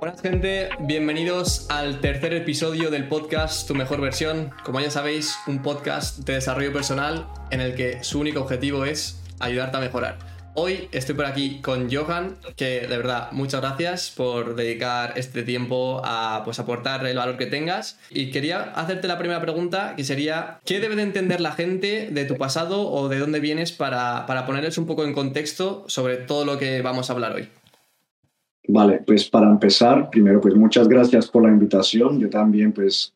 Buenas gente, bienvenidos al tercer episodio del podcast Tu Mejor Versión. Como ya sabéis, un podcast de desarrollo personal en el que su único objetivo es ayudarte a mejorar. Hoy estoy por aquí con Johan, que de verdad muchas gracias por dedicar este tiempo a pues, aportar el valor que tengas. Y quería hacerte la primera pregunta, que sería, ¿qué debe de entender la gente de tu pasado o de dónde vienes para, para ponerles un poco en contexto sobre todo lo que vamos a hablar hoy? Vale, pues para empezar, primero pues muchas gracias por la invitación. Yo también pues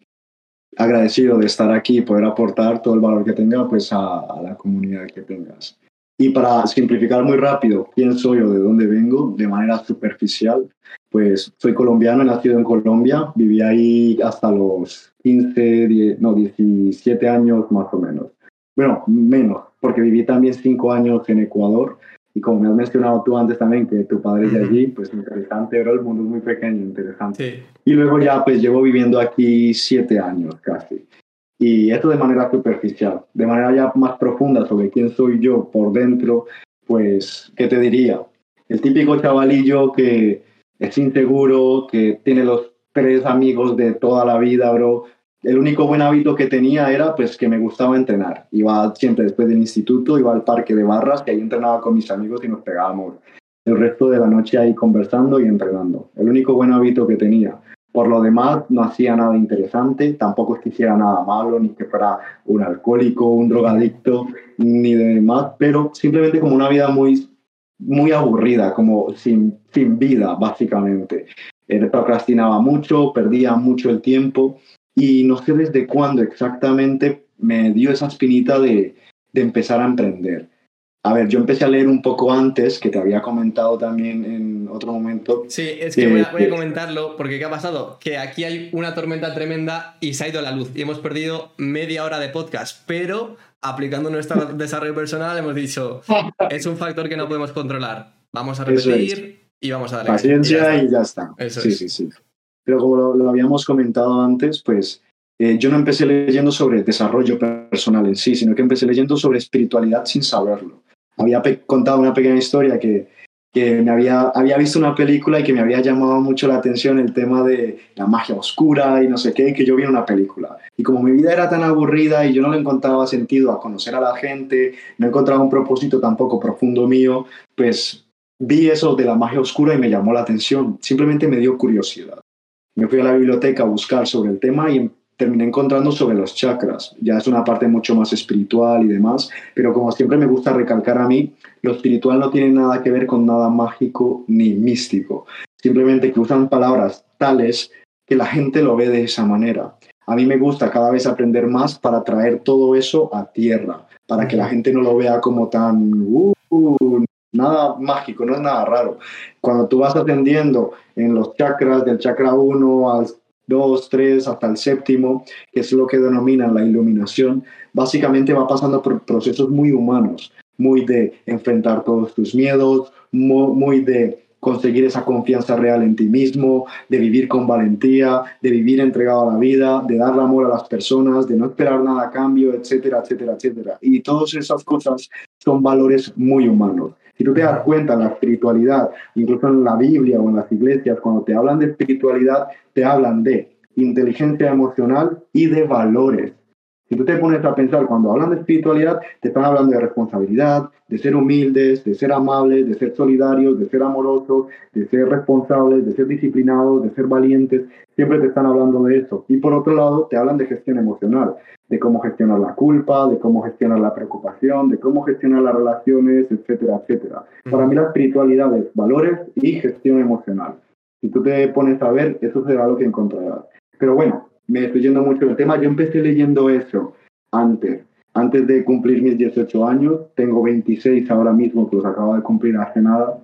agradecido de estar aquí y poder aportar todo el valor que tenga pues a, a, la comunidad que tengas. Y para simplificar muy rápido quién soy o de dónde vengo, de manera superficial, pues soy colombiano, nacido en Colombia, viví ahí hasta los 15, 10, no, 17 años más o menos. Bueno, menos, porque viví también 5 años en Ecuador y como me has mencionado tú antes también, que tu padre es de allí, pues interesante, pero el mundo es muy pequeño, interesante. Sí. Y luego ya pues llevo viviendo aquí siete años casi. Y esto de manera superficial, de manera ya más profunda sobre quién soy yo por dentro, pues, ¿qué te diría? El típico chavalillo que es inseguro, que tiene los tres amigos de toda la vida, bro, el único buen hábito que tenía era pues que me gustaba entrenar. Iba siempre después del instituto, iba al parque de barras, que ahí entrenaba con mis amigos y nos pegábamos el resto de la noche ahí conversando y entrenando. El único buen hábito que tenía. Por lo demás, no hacía nada interesante, tampoco es que hiciera nada malo, ni que fuera un alcohólico, un drogadicto, ni de demás, pero simplemente como una vida muy, muy aburrida, como sin, sin vida, básicamente. Eh, procrastinaba mucho, perdía mucho el tiempo y no sé desde cuándo exactamente me dio esa espinita de, de, empezar a emprender. A ver, yo empecé a leer un poco antes, que te había comentado también en otro momento. Sí, es que, voy, a, voy, a, comentarlo, porque ¿qué ha pasado? Que aquí hay una tormenta tremenda y se ha ido la luz y hemos perdido media hora de podcast, pero aplicando nuestro desarrollo personal hemos dicho, es un factor que no podemos controlar. Vamos a repetir y vamos a darle. Paciencia y ya está. Y ya está. Eso sí, es. sí, sí. Pero como lo, lo habíamos comentado antes, pues eh, yo no empecé leyendo sobre desarrollo personal en sí, sino que empecé leyendo sobre espiritualidad sin saberlo. Había contado una pequeña historia que, que me había, había visto una película y que me había llamado mucho la atención el tema de la magia oscura y no sé qué, que yo vi en una película. Y como mi vida era tan aburrida y yo no le encontraba sentido a conocer a la gente, no encontraba un propósito tampoco profundo mío, pues vi eso de la magia oscura y me llamó la atención. Simplemente me dio curiosidad. Me fui a la biblioteca a buscar sobre el tema y terminé encontrando sobre los chakras. Ya es una parte mucho más espiritual y demás, pero como siempre me gusta recalcar a mí, lo espiritual no tiene nada que ver con nada mágico ni místico. Simplemente que usan palabras tales que la gente lo ve de esa manera. A mí me gusta cada vez aprender más para traer todo eso a tierra, para que la gente no lo vea como tan... Uh, nada mágico, no es nada raro. Cuando tú vas ascendiendo en los chakras, del chakra 1 al 2, 3, hasta el séptimo, que es lo que denominan la iluminación, básicamente va pasando por procesos muy humanos, muy de enfrentar todos tus miedos, muy de conseguir esa confianza real en ti mismo, de vivir con valentía, de vivir entregado a la vida, de dar amor a las personas, de no esperar nada a cambio, etcétera, etcétera, etcétera. Y todas esas cosas son valores muy humanos. Si tú te das cuenta, la espiritualidad, incluso en la Biblia o en las iglesias, cuando te hablan de espiritualidad, te hablan de inteligencia emocional y de valores. Si tú te pones a pensar, cuando hablan de espiritualidad, te están hablando de responsabilidad, de ser humildes, de ser amables, de ser solidarios, de ser amorosos, de ser responsables, de ser disciplinados, de ser valientes. Siempre te están hablando de eso. Y por otro lado, te hablan de gestión emocional, de cómo gestionar la culpa, de cómo gestionar la preocupación, de cómo gestionar las relaciones, etcétera, etcétera. Para mí la espiritualidad es valores y gestión emocional. Si tú te pones a ver, eso será lo que encontrarás. Pero bueno, me estoy yendo mucho del tema. Yo empecé leyendo eso antes, antes de cumplir mis 18 años. Tengo 26 ahora mismo, que los acabo de cumplir hace nada.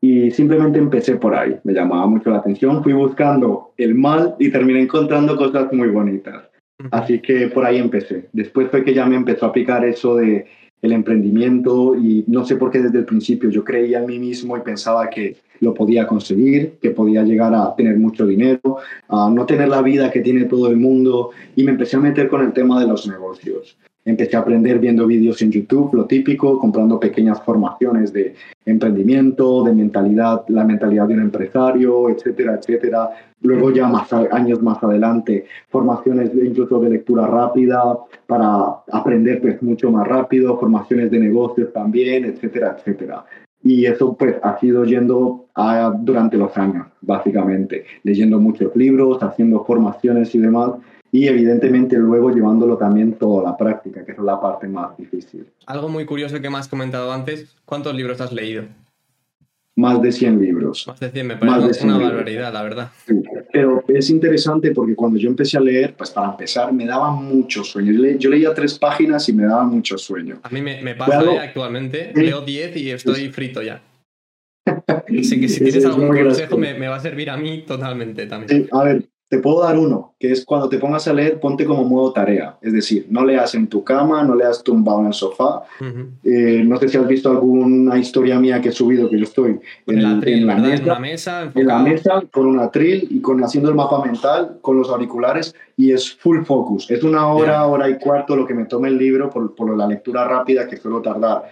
Y simplemente empecé por ahí. Me llamaba mucho la atención. Fui buscando el mal y terminé encontrando cosas muy bonitas. Así que por ahí empecé. Después fue que ya me empezó a picar eso de el emprendimiento y no sé por qué desde el principio yo creía en mí mismo y pensaba que lo podía conseguir, que podía llegar a tener mucho dinero, a no tener la vida que tiene todo el mundo y me empecé a meter con el tema de los negocios. Empecé a aprender viendo vídeos en YouTube, lo típico, comprando pequeñas formaciones de emprendimiento, de mentalidad, la mentalidad de un empresario, etcétera, etcétera. Luego ya más años más adelante, formaciones de, incluso de lectura rápida para aprender pues mucho más rápido, formaciones de negocios también, etcétera, etcétera. Y eso pues ha sido yendo a, durante los años, básicamente, leyendo muchos libros, haciendo formaciones y demás y evidentemente luego llevándolo también todo a la práctica, que es la parte más difícil. Algo muy curioso que me has comentado antes, ¿cuántos libros has leído? Más de 100 libros. Más de 100, me parece una barbaridad, la verdad. Pero es interesante porque cuando yo empecé a leer, pues para empezar, me daba mucho sueño. Yo, leía tres páginas y me daba mucho sueño. A mí me, pasa ¿eh? actualmente, leo 10 y estoy frito ya. sé que si tienes algún consejo me, me, va a servir a mí totalmente también. a ver, te puedo dar uno, que es cuando te pongas a leer, ponte como modo tarea. Es decir, no leas en tu cama, no leas tumbado en el sofá. Eh, no sé si has visto alguna historia mía que he subido, que yo estoy en, la, mesa, en la mesa, con un atril y con, haciendo el mapa mental, con los auriculares, y es full focus. Es una hora, hora y cuarto lo que me tome el libro por, por la lectura rápida que suelo tardar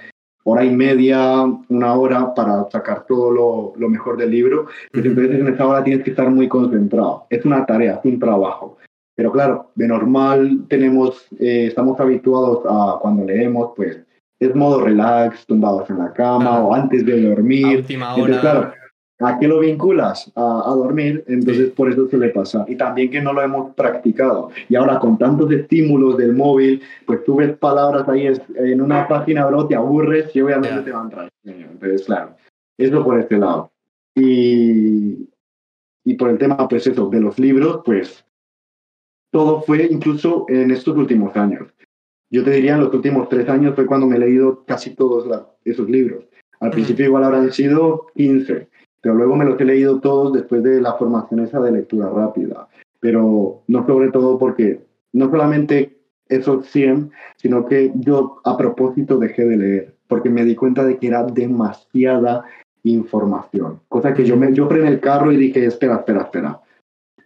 hora y media, una hora para sacar todo lo, lo mejor del libro, pero entonces en esa hora tienes que estar muy concentrado. Es una tarea, es un trabajo. Pero claro, de normal tenemos, eh, estamos habituados a cuando leemos, pues es modo relax, tumbados en la cama o antes de dormir. última hora. ¿A qué lo vinculas? A, dormir, entonces por eso suele pasar. Y también que no lo hemos practicado. Y ahora con tantos estímulos del móvil, pues tú ves palabras ahí en una página, bro, te aburres y obviamente te van a Entonces, claro, eso por este lado. Y, y por el tema, pues eso, de los libros, pues todo fue incluso en estos últimos años. Yo te diría, en los últimos tres años fue cuando me he leído casi todos esos libros. Al principio igual habrán sido 15 pero luego me los he leído todos después de la formación esa de lectura rápida. Pero no sobre todo porque no solamente esos 100, sino que yo a propósito dejé de leer, porque me di cuenta de que era demasiada información. Cosa que yo me yo en el carro y dije, espera, espera, espera.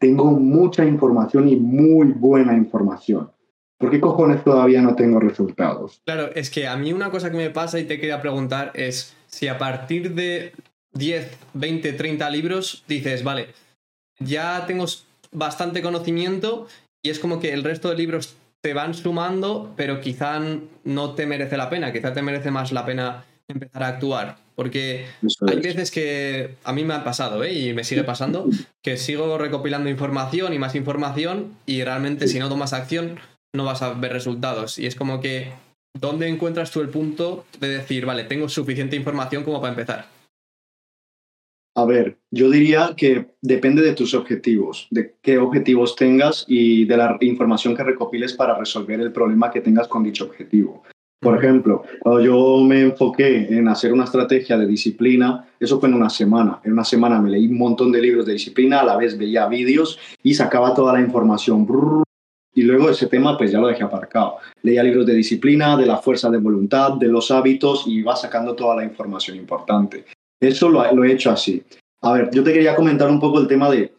Tengo mucha información y muy buena información. ¿Por qué cojones todavía no tengo resultados? Claro, es que a mí una cosa que me pasa y te quería preguntar es si a partir de 10, 20, 30 libros, dices, vale, ya tengo bastante conocimiento y es como que el resto de libros te van sumando, pero quizá no te merece la pena, quizá te merece más la pena empezar a actuar. Porque hay veces que a mí me ha pasado, ¿eh? y me sigue pasando, que sigo recopilando información y más información y realmente si no tomas acción no vas a ver resultados. Y es como que, ¿dónde encuentras tú el punto de decir, vale, tengo suficiente información como para empezar? A ver, yo diría que depende de tus objetivos, de qué objetivos tengas y de la información que recopiles para resolver el problema que tengas con dicho objetivo. Por ejemplo, cuando yo me enfoqué en hacer una estrategia de disciplina, eso fue en una semana. En una semana me leí un montón de libros de disciplina, a la vez veía vídeos y sacaba toda la información. Y luego ese tema pues ya lo dejé aparcado. Leía libros de disciplina, de la fuerza de voluntad, de los hábitos y iba sacando toda la información importante. Eso lo, he hecho así. A ver, yo te quería comentar un poco el tema de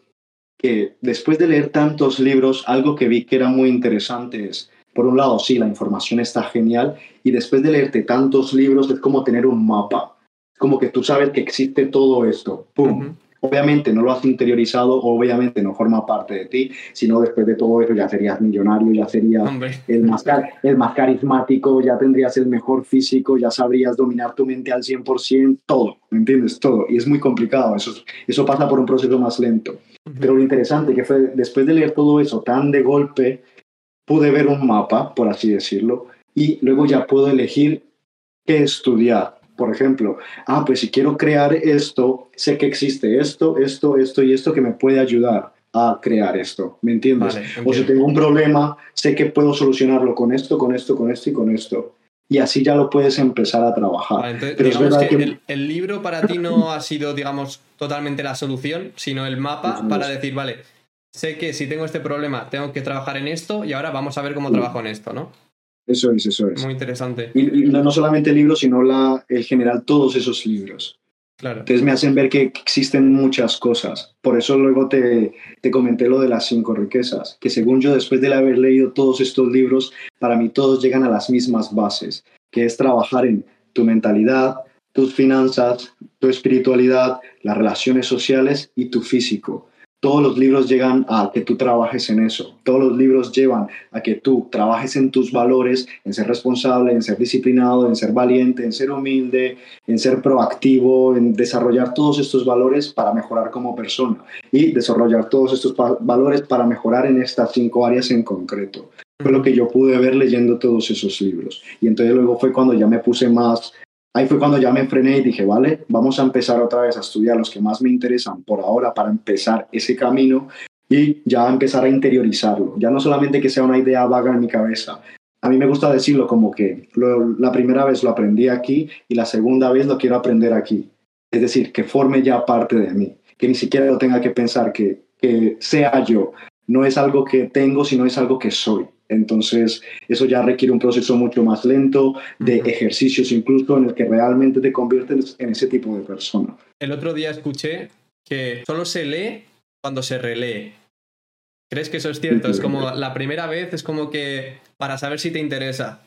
que después de leer tantos libros, algo que vi que era muy interesante es, por un lado, sí, la información está genial, y después de leerte tantos libros es como tener un mapa. Como que tú sabes que existe todo esto. ¡Pum! Obviamente no lo has interiorizado, obviamente no forma parte de ti, sino después de todo eso ya serías millonario, ya serías el más, el más carismático, ya tendrías el mejor físico, ya sabrías dominar tu mente al 100%, todo, ¿me entiendes? Todo. Y es muy complicado, eso, eso pasa por un proceso más lento. Pero lo interesante que fue, después de leer todo eso tan de golpe, pude ver un mapa, por así decirlo, y luego ya puedo elegir qué estudiar por ejemplo, ah, pues si quiero crear esto, sé que existe esto, esto, esto y esto que me puede ayudar a crear esto, ¿me entiendes? o si tengo un problema, sé que puedo solucionarlo con esto, con esto, con esto y con esto. Y así ya lo puedes empezar a trabajar. Pero El, libro para ti no ha sido, digamos, totalmente la solución, sino el mapa para decir, vale, sé que si tengo este problema tengo que trabajar en esto y ahora vamos a ver cómo trabajo en esto, ¿no? Eso es, eso es. Muy interesante. Y, no, solamente el libro, sino la, el general, todos esos libros. Claro. Entonces me hacen ver que existen muchas cosas. Por eso luego te, te comenté lo de las cinco riquezas, que según yo, después de haber leído todos estos libros, para mí todos llegan a las mismas bases, que es trabajar en tu mentalidad, tus finanzas, tu espiritualidad, las relaciones sociales y tu físico todos los libros llegan a que tú trabajes en eso. Todos los libros llevan a que tú trabajes en tus valores, en ser responsable, en ser disciplinado, en ser valiente, en ser humilde, en ser proactivo, en desarrollar todos estos valores para mejorar como persona y desarrollar todos estos valores para mejorar en estas cinco áreas en concreto. Fue lo que yo pude ver leyendo todos esos libros. Y entonces luego fue cuando ya me puse más ahí fue cuando ya me frené y dije, vale, vamos a empezar otra vez a estudiar los que más me interesan por ahora para empezar ese camino y ya empezar a interiorizarlo. Ya no solamente que sea una idea vaga en mi cabeza. A mí me gusta decirlo como que la primera vez lo aprendí aquí y la segunda vez lo quiero aprender aquí. Es decir, que forme ya parte de mí, que ni siquiera lo tenga que pensar, que, que sea yo. No es algo que tengo, sino es algo que soy. Entonces, eso ya requiere un proceso mucho más lento, de ejercicios incluso, en el que realmente te conviertes en ese tipo de persona. El otro día escuché que solo se lee cuando se relee. ¿Crees que eso es cierto? Es como la primera vez, es como que para saber si te interesa.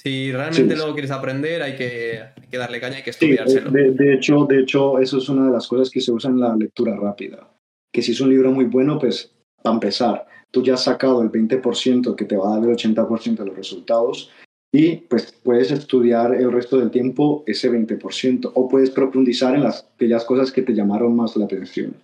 Si realmente lo quieres aprender, hay que, darle caña, hay que estudiárselo. de, hecho, de hecho, eso es una de las cosas que se usa en la lectura rápida. Que si es un libro muy bueno, pues para empezar tú ya has sacado el 20% que te va a dar el 80% de los resultados y pues puedes estudiar el resto del tiempo ese 20% o puedes profundizar en las aquellas cosas que te llamaron más la atención.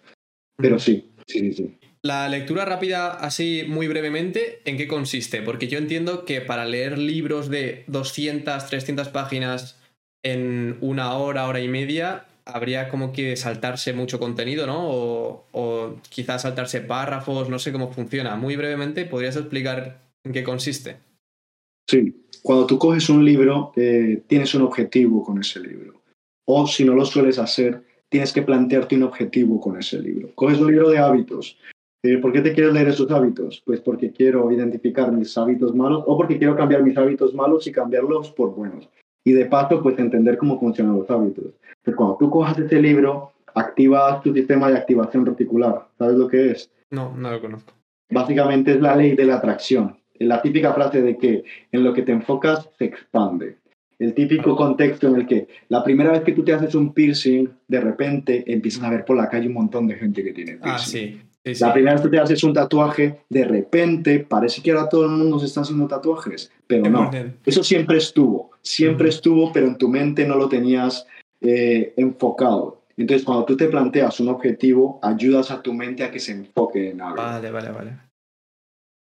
Pero sí, sí, sí. La lectura rápida, así muy brevemente, ¿en qué consiste? Porque yo entiendo que para leer libros de 200, 300 páginas en una hora, hora y media, habría como que saltarse mucho contenido, ¿no? O, quizás saltarse párrafos, no sé cómo funciona. Muy brevemente, ¿podrías explicar en qué consiste? Sí, cuando tú coges un libro, eh, tienes un objetivo con ese libro. O si no lo sueles hacer, tienes que plantearte un objetivo con ese libro. Coges un libro de hábitos. Eh, ¿Por qué te quieres leer esos hábitos? Pues porque quiero identificar mis hábitos malos o porque quiero cambiar mis hábitos malos y cambiarlos por buenos y de paso, pues entender cómo funcionan los hábitos. Cuando tú cojas este libro, activas tu sistema de activación reticular. ¿Sabes lo que es? No, no lo conozco. Básicamente es la ley de la atracción. La típica frase de que en lo que te enfocas se expande. El típico contexto en el que la primera vez que tú te haces un piercing, de repente empiezas a ver por la calle un montón de gente que tiene piercing. Ah, sí. La primera vez que te haces un tatuaje, de repente parece que ahora todo el mundo se está haciendo tatuajes, pero no. Eso siempre estuvo, siempre estuvo, pero en tu mente no lo tenías eh, enfocado. Entonces, cuando tú te planteas un objetivo, ayudas a tu mente a que se enfoque en algo. Vale, vale, vale.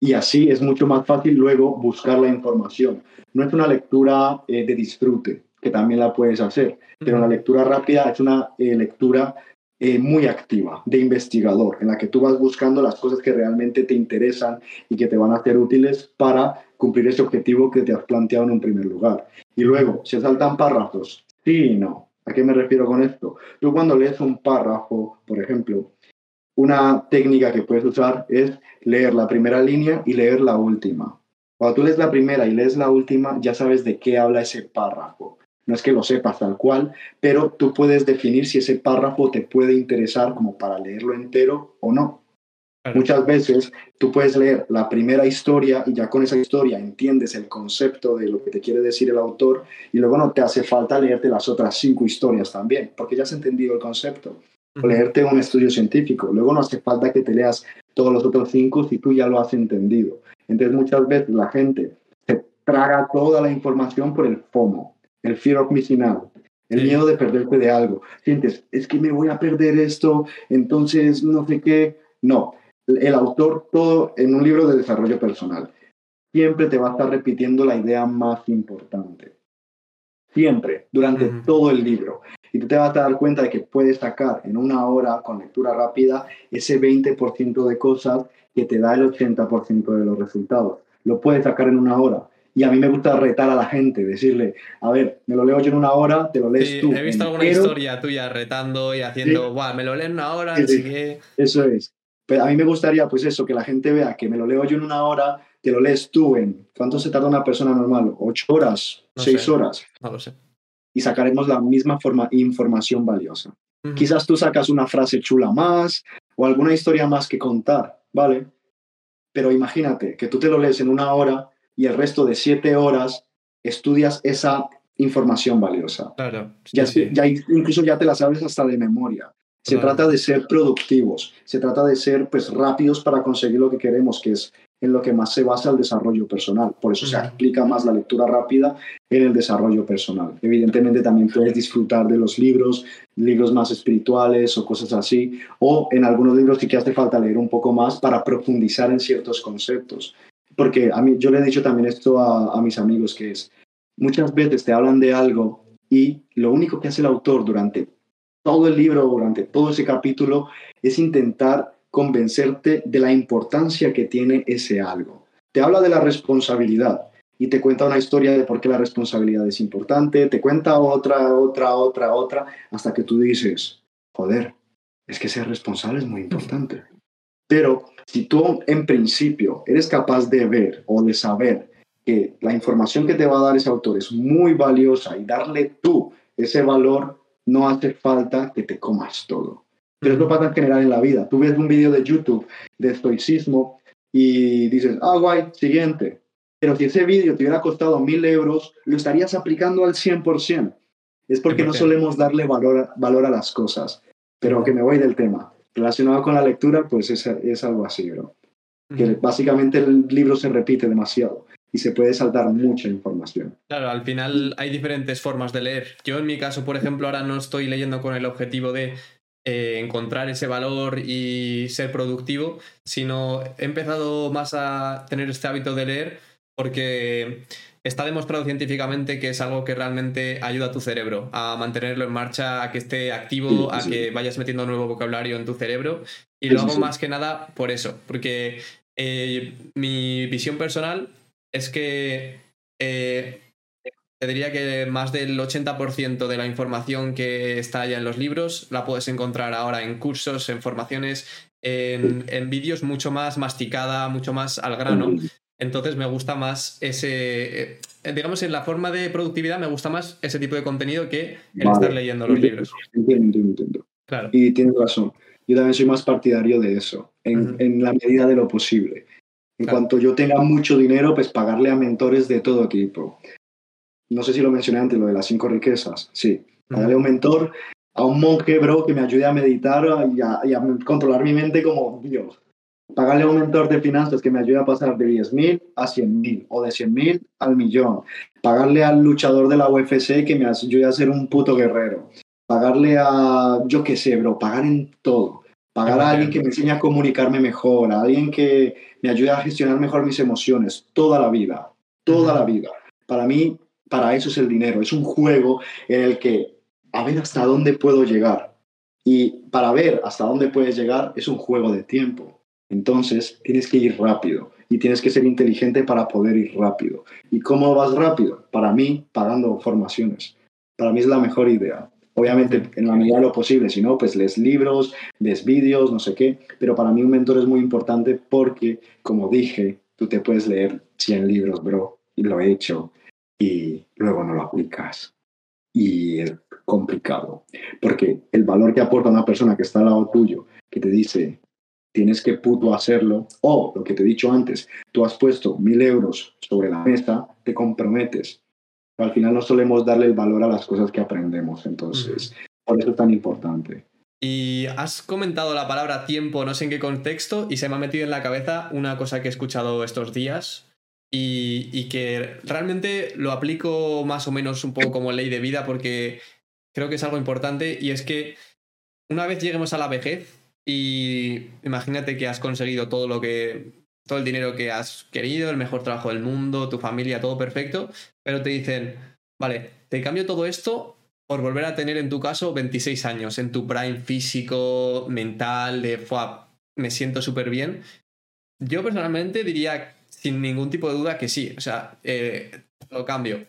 Y así es mucho más fácil luego buscar la información. No es una lectura eh, de disfrute, que también la puedes hacer, pero la lectura rápida es una eh, lectura eh, muy activa, de investigador, en la que tú vas buscando las cosas que realmente te interesan y que te van a ser útiles para cumplir ese objetivo que te has planteado en un primer lugar. Y luego, ¿se saltan párrafos? Sí y no. ¿A qué me refiero con esto? Tú cuando lees un párrafo, por ejemplo, una técnica que puedes usar es leer la primera línea y leer la última. Cuando tú lees la primera y lees la última, ya sabes de qué habla ese párrafo. No es que lo sepas tal cual, pero tú puedes definir si ese párrafo te puede interesar como para leerlo entero o no. Muchas veces tú puedes leer la primera historia y ya con esa historia entiendes el concepto de lo que te quiere decir el autor y luego no te hace falta leerte las otras cinco historias también, porque ya has entendido el concepto. O leerte un estudio científico. Luego no hace falta que te leas todos los otros cinco si tú ya lo has entendido. Entonces muchas veces la gente se traga toda la información por el FOMO, el fear of missing out, el miedo de perderte de algo. Sientes, es que me voy a perder esto, entonces no sé qué. No, el autor, todo en un libro de desarrollo personal, siempre te va a estar repitiendo la idea más importante. Siempre, durante todo el libro. Y tú te vas a dar cuenta de que puedes sacar en una hora con lectura rápida ese 20% de cosas que te da el 80% de los resultados. Lo puedes sacar en una hora. Y a mí me gusta retar a la gente, decirle, a ver, me lo leo yo en una hora, te lo lees tú. He visto alguna historia tuya retando y haciendo, me lo leo en una hora, así que... Eso es. Pero a mí me gustaría, pues eso, que la gente vea que me lo leo yo en una hora, te lo lees tú en... ¿Cuánto se tarda una persona normal? ¿Ocho horas? ¿Seis horas? No lo sé. y sacaremos la misma forma, información valiosa. Quizás tú sacas una frase chula más o alguna historia más que contar, ¿vale? Pero imagínate que tú te lo lees en una hora y el resto de siete horas estudias esa información valiosa. Claro. ya, ya, incluso ya te la sabes hasta de memoria. Se trata de ser productivos, se trata de ser pues rápidos para conseguir lo que queremos, que es en lo que más se basa el desarrollo personal. Por eso se aplica más la lectura rápida en el desarrollo personal. Evidentemente también puedes disfrutar de los libros, libros más espirituales o cosas así, o en algunos libros sí que hace falta leer un poco más para profundizar en ciertos conceptos. Porque a mí, yo le he dicho también esto a, mis amigos, que es, muchas veces te hablan de algo y lo único que hace el autor durante todo el libro, durante todo ese capítulo, es intentar convencerte de la importancia que tiene ese algo. Te habla de la responsabilidad y te cuenta una historia de por qué la responsabilidad es importante, te cuenta otra, otra, otra, otra, hasta que tú dices, joder, es que ser responsable es muy importante. Pero si tú en principio eres capaz de ver o de saber que la información que te va a dar ese autor es muy valiosa y darle tú ese valor, no hace falta que te comas todo. Pero eso pasa en general en la vida. Tú ves un vídeo de YouTube de estoicismo y dices, ah, guay, siguiente. Pero si ese vídeo te hubiera costado mil euros, lo estarías aplicando al 100%. Es porque no solemos darle valor, valor a las cosas. Pero que me voy del tema. Relacionado con la lectura, pues es, es algo así, bro. Que básicamente el libro se repite demasiado y se puede saltar mucha información. Claro, al final hay diferentes formas de leer. Yo en mi caso, por ejemplo, ahora no estoy leyendo con el objetivo de eh, encontrar ese valor y ser productivo, sino he empezado más a tener este hábito de leer porque está demostrado científicamente que es algo que realmente ayuda a tu cerebro a mantenerlo en marcha, a que esté activo, a que vayas metiendo nuevo vocabulario en tu cerebro. Y lo hago más que nada por eso, porque eh, mi visión personal es que eh, te diría que más del 80% de la información que está ya en los libros la puedes encontrar ahora en cursos, en formaciones, en, en vídeos mucho más masticada, mucho más al grano. Entonces me gusta más ese, eh, digamos, en la forma de productividad me gusta más ese tipo de contenido que el estar leyendo los libros. Entiendo, entiendo, Claro. Y tienes razón. Yo también soy más partidario de eso, en, en la medida de lo posible. En cuanto yo tenga mucho dinero, pues pagarle a mentores de todo tipo no sé si lo mencioné antes, lo de las cinco riquezas, sí, pagarle a un mentor, a un monje, bro, que me ayude a meditar y a, controlar mi mente como Dios. Pagarle a un mentor de finanzas que me ayude a pasar de 10.000 a 100.000 o de 100.000 al millón. Pagarle al luchador de la UFC que me ayude a ser un puto guerrero. Pagarle a, yo qué sé, bro, pagar en todo. Pagar a alguien que me enseñe a comunicarme mejor, a alguien que me ayude a gestionar mejor mis emociones, toda la vida, toda la vida. Para mí, para eso es el dinero. Es un juego en el que a ver hasta dónde puedo llegar. Y para ver hasta dónde puedes llegar es un juego de tiempo. Entonces tienes que ir rápido y tienes que ser inteligente para poder ir rápido. ¿Y cómo vas rápido? Para mí, pagando formaciones. Para mí es la mejor idea. Obviamente, en la medida de lo posible, si no, pues lees libros, ves vídeos, no sé qué. Pero para mí un mentor es muy importante porque, como dije, tú te puedes leer 100 libros, bro, y lo he hecho y luego no lo aplicas. Y es complicado, porque el valor que aporta una persona que está al lado tuyo, que te dice, tienes que puto hacerlo, o lo que te he dicho antes, tú has puesto mil euros sobre la mesa, te comprometes. Pero al final no solemos darle el valor a las cosas que aprendemos, entonces, por eso es tan importante. Y has comentado la palabra tiempo, no sé en qué contexto, y se me ha metido en la cabeza una cosa que he escuchado estos días, y, que realmente lo aplico más o menos un poco como ley de vida porque creo que es algo importante y es que una vez lleguemos a la vejez y imagínate que has conseguido todo lo que todo el dinero que has querido, el mejor trabajo del mundo, tu familia, todo perfecto, pero te dicen, vale, te cambio todo esto por volver a tener en tu caso 26 años, en tu prime físico, mental, de, me siento súper bien. Yo personalmente diría sin ningún tipo de duda que sí, o sea, eh, lo cambio.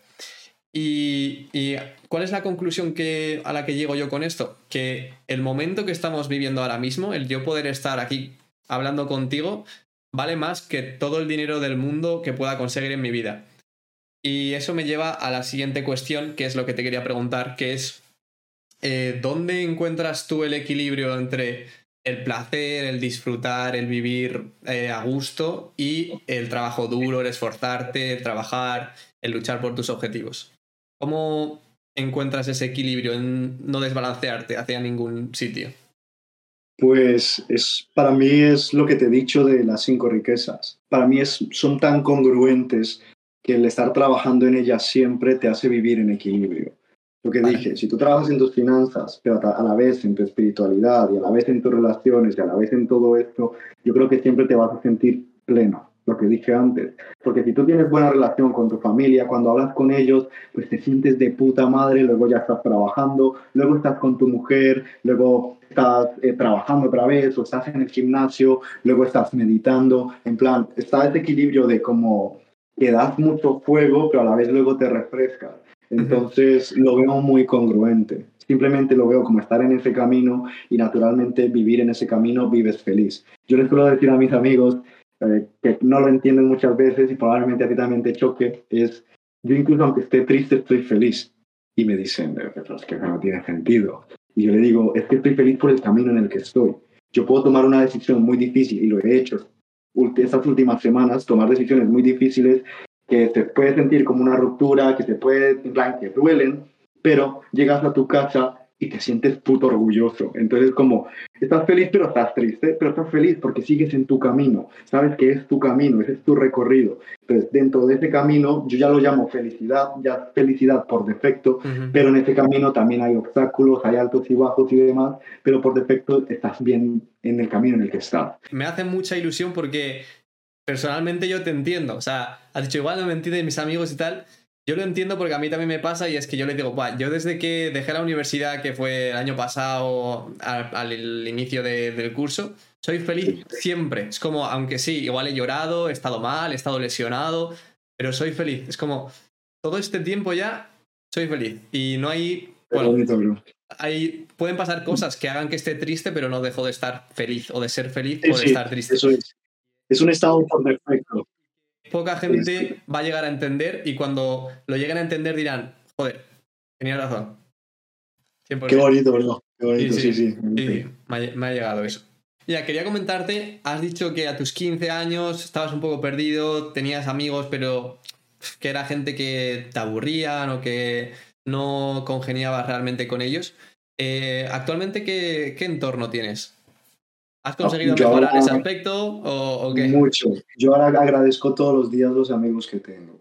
Y, cuál es la conclusión que, a la que llego yo con esto? Que el momento que estamos viviendo ahora mismo, el yo poder estar aquí hablando contigo, vale más que todo el dinero del mundo que pueda conseguir en mi vida. Y eso me lleva a la siguiente cuestión, que es lo que te quería preguntar, que es, eh, ¿dónde encuentras tú el equilibrio entre el placer, el disfrutar, el vivir eh, a gusto y el trabajo duro, el esforzarte, el trabajar, el luchar por tus objetivos? ¿Cómo encuentras ese equilibrio en no desbalancearte hacia ningún sitio? Pues es, para mí es lo que te he dicho de las cinco riquezas. Para mí es, son tan congruentes que el estar trabajando en ellas siempre te hace vivir en equilibrio. Lo que dije, si tú trabajas en tus finanzas, pero a la vez en tu espiritualidad y a la vez en tus relaciones y a la vez en todo esto, yo creo que siempre te vas a sentir pleno, lo que dije antes. Porque si tú tienes buena relación con tu familia, cuando hablas con ellos, pues te sientes de puta madre, luego ya estás trabajando, luego estás con tu mujer, luego estás eh, trabajando otra vez o estás en el gimnasio, luego estás meditando, en plan, está ese equilibrio de como que das mucho fuego, pero a la vez luego te refrescas. Entonces lo veo muy congruente. Simplemente lo veo como estar en ese camino y naturalmente vivir en ese camino vives feliz. Yo les suelo decir a mis amigos eh, que no lo entienden muchas veces y probablemente a ti también te choque, es yo incluso aunque esté triste estoy feliz. Y me dicen, pero es que no tiene sentido. Y yo le digo, es que estoy feliz por el camino en el que estoy. Yo puedo tomar una decisión muy difícil y lo he hecho estas últimas semanas, tomar decisiones muy difíciles que te puede sentir como una ruptura, que te puede, en plan, que duelen, pero llegas a tu casa y te sientes puto orgulloso. Entonces, como, estás feliz, pero estás triste, pero estás feliz porque sigues en tu camino. Sabes que es tu camino, ese es tu recorrido. Entonces, dentro de ese camino, yo ya lo llamo felicidad, ya felicidad por defecto, pero en ese camino también hay obstáculos, hay altos y bajos y demás, pero por defecto estás bien en el camino en el que estás. Me hace mucha ilusión porque personalmente yo te entiendo. O sea, has dicho igual no me entienden mis amigos y tal, yo lo entiendo porque a mí también me pasa y es que yo les digo, yo desde que dejé la universidad, que fue el año pasado al, inicio del curso, soy feliz siempre. Es como, aunque sí, igual he llorado, he estado mal, he estado lesionado, pero soy feliz. Es como, todo este tiempo ya soy feliz. Y no hay... Bueno, hay, pueden pasar cosas que hagan que esté triste, pero no dejo de estar feliz o de ser feliz o de estar triste. Eso es. Es un estado por defecto poca gente va a llegar a entender y cuando lo lleguen a entender dirán, joder, tenía razón. Qué bonito, ¿verdad? Qué bonito, sí, sí. Me, ha, llegado eso. Ya, quería comentarte, has dicho que a tus 15 años estabas un poco perdido, tenías amigos, pero que era gente que te aburrían o que no congeniabas realmente con ellos. Eh, actualmente, ¿qué, ¿qué entorno tienes? ¿Has conseguido mejorar ese aspecto o, qué? Mucho. Yo ahora agradezco todos los días los amigos que tengo.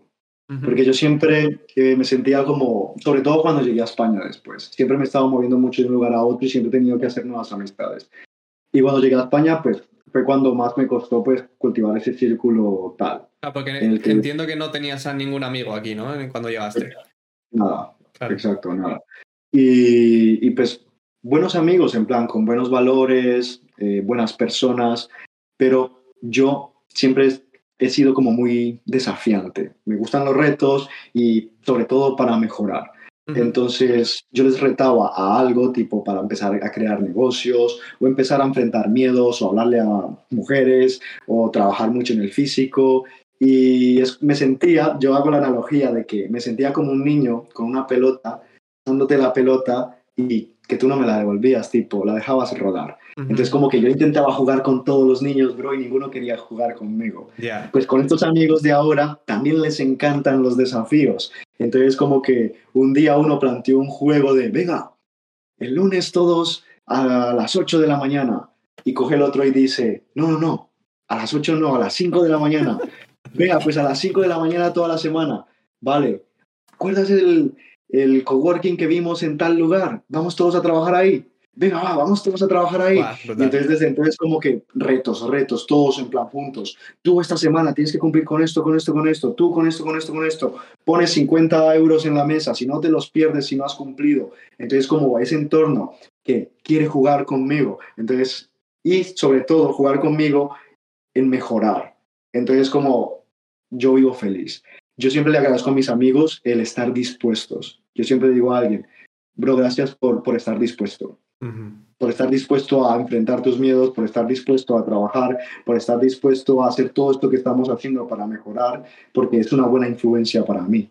Porque yo siempre eh, me sentía como, sobre todo cuando llegué a España después, siempre me estaba moviendo mucho de un lugar a otro y siempre he tenido que hacer nuevas amistades. Y cuando llegué a España, pues fue cuando más me costó pues cultivar ese círculo tal. Ah, porque entiendo que no tenías a ningún amigo aquí, ¿no? Cuando llegaste. Nada, exacto, nada. Y, y pues buenos amigos, en plan, con buenos valores, eh, buenas personas, pero yo siempre he sido como muy desafiante. Me gustan los retos y sobre todo para mejorar. Entonces yo les retaba a algo tipo para empezar a crear negocios o empezar a enfrentar miedos o hablarle a mujeres o trabajar mucho en el físico. Y me sentía, yo hago la analogía de que me sentía como un niño con una pelota, dándote la pelota y que tú no me la devolvías, tipo, la dejabas rodar. Entonces, como que yo intentaba jugar con todos los niños, bro, y ninguno quería jugar conmigo. Pues con estos amigos de ahora también les encantan los desafíos. Entonces, como que un día uno planteó un juego de, venga, el lunes todos a las 8 de la mañana. Y coge el otro y dice, no, no, no, a las 8 no, a las 5 de la mañana. Venga, pues a las 5 de la mañana toda la semana. Vale. ¿Cuál es el, el coworking que vimos en tal lugar? Vamos todos a trabajar ahí venga, va, vamos todos a trabajar ahí. y entonces desde entonces como que retos, retos, todos en plan juntos. Tú esta semana tienes que cumplir con esto, con esto, con esto, tú con esto, con esto, con esto. Pones 50 euros en la mesa, si no te los pierdes, si no has cumplido. Entonces como ese entorno que quiere jugar conmigo. Entonces, y sobre todo jugar conmigo en mejorar. Entonces como yo vivo feliz. Yo siempre le agradezco a mis amigos el estar dispuestos. Yo siempre digo a alguien, bro, gracias por, por estar dispuesto. por estar dispuesto a enfrentar tus miedos, por estar dispuesto a trabajar, por estar dispuesto a hacer todo esto que estamos haciendo para mejorar, porque es una buena influencia para mí.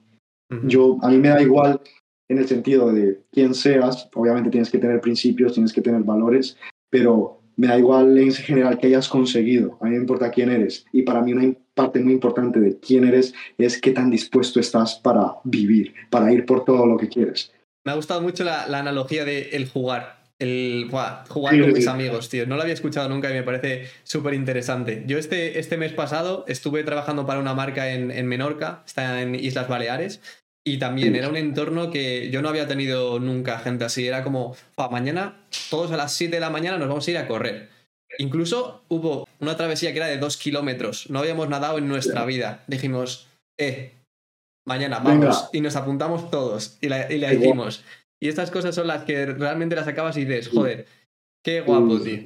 Yo, a mí me da igual en el sentido de quién seas, obviamente tienes que tener principios, tienes que tener valores, pero me da igual en general que hayas conseguido, a mí me importa quién eres. Y para mí una parte muy importante de quién eres es qué tan dispuesto estás para vivir, para ir por todo lo que quieres. Me ha gustado mucho la, analogía de el jugar. El jugar con mis amigos, tío. No lo había escuchado nunca y me parece súper interesante. Yo este, este mes pasado estuve trabajando para una marca en, en Menorca, está en Islas Baleares, y también era un entorno que yo no había tenido nunca gente así. Era como, mañana todos a las 7 de la mañana nos vamos a ir a correr. Incluso hubo una travesía que era de dos kilómetros. No habíamos nadado en nuestra vida. Dijimos, eh, mañana vamos. Y nos apuntamos todos y la, y la hicimos. Y estas cosas son las que realmente las acabas y dices, joder, qué guapo, tío.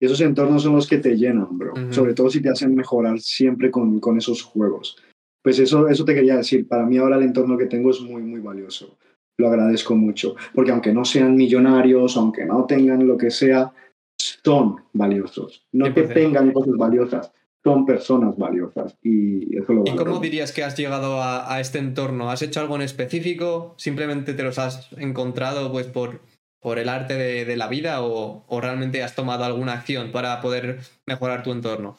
Y esos entornos son los que te llenan, bro. Sobre todo si te hacen mejorar siempre con, con esos juegos pues eso, eso te quería decir. Para mí ahora el entorno que tengo es muy, muy valioso. Lo agradezco mucho. Porque aunque no sean millonarios, aunque no tengan lo que sea, son valiosos. No que tengan cosas valiosas, son personas valiosas. Y eso lo ¿Y cómo dirías que has llegado a, este entorno? ¿Has hecho algo en específico? ¿Simplemente te los has encontrado pues por, por el arte de, la vida o, o, realmente has tomado alguna acción para poder mejorar tu entorno?